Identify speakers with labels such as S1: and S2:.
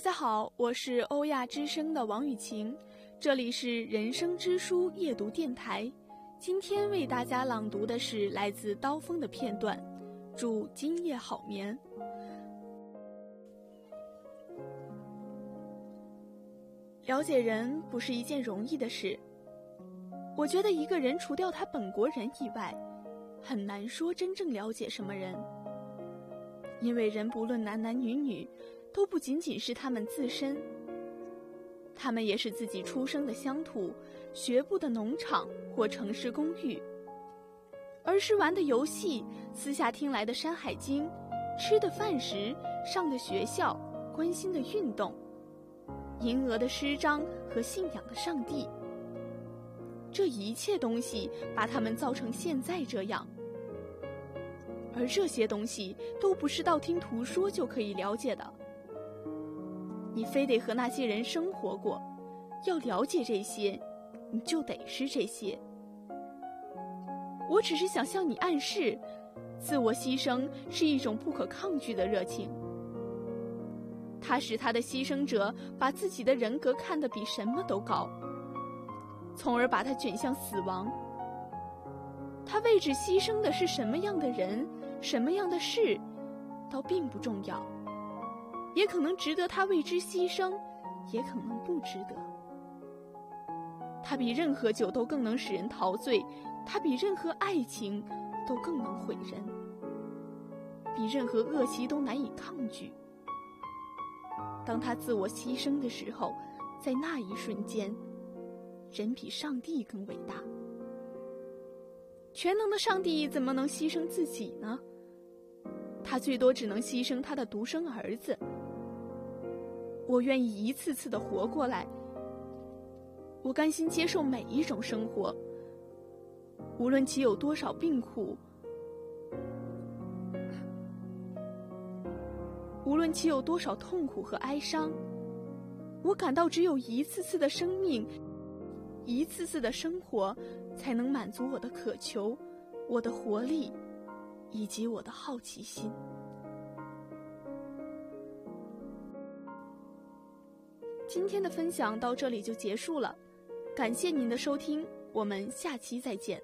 S1: 大家好，我是欧亚之声的王雨晴，这里是人生之书夜读电台。今天为大家朗读的是来自刀锋的片段，祝今夜好眠。了解人不是一件容易的事，我觉得一个人除掉他本国人以外，很难说真正了解什么人，因为人不论男男女女。都不仅仅是他们自身，他们也是自己出生的乡土、学步的农场或城市公寓，儿时玩的游戏、私下听来的《山海经》、吃的饭食、上的学校、关心的运动、吟额的诗章和信仰的上帝，这一切东西把他们造成现在这样，而这些东西都不是道听途说就可以了解的。你非得和那些人生活过，要了解这些，你就得是这些。我只是想向你暗示，自我牺牲是一种不可抗拒的热情。它使他的牺牲者把自己的人格看得比什么都高，从而把他卷向死亡。他为之牺牲的是什么样的人，什么样的事，倒并不重要。也可能值得他为之牺牲，也可能不值得。他比任何酒都更能使人陶醉，他比任何爱情都更能毁人，比任何恶习都难以抗拒。当他自我牺牲的时候，在那一瞬间，人比上帝更伟大。全能的上帝怎么能牺牲自己呢？他最多只能牺牲他的独生儿子。我愿意一次次的活过来，我甘心接受每一种生活，无论其有多少病苦，无论其有多少痛苦和哀伤，我感到只有一次次的生命，一次次的生活，才能满足我的渴求，我的活力，以及我的好奇心。今天的分享到这里就结束了，感谢您的收听，我们下期再见。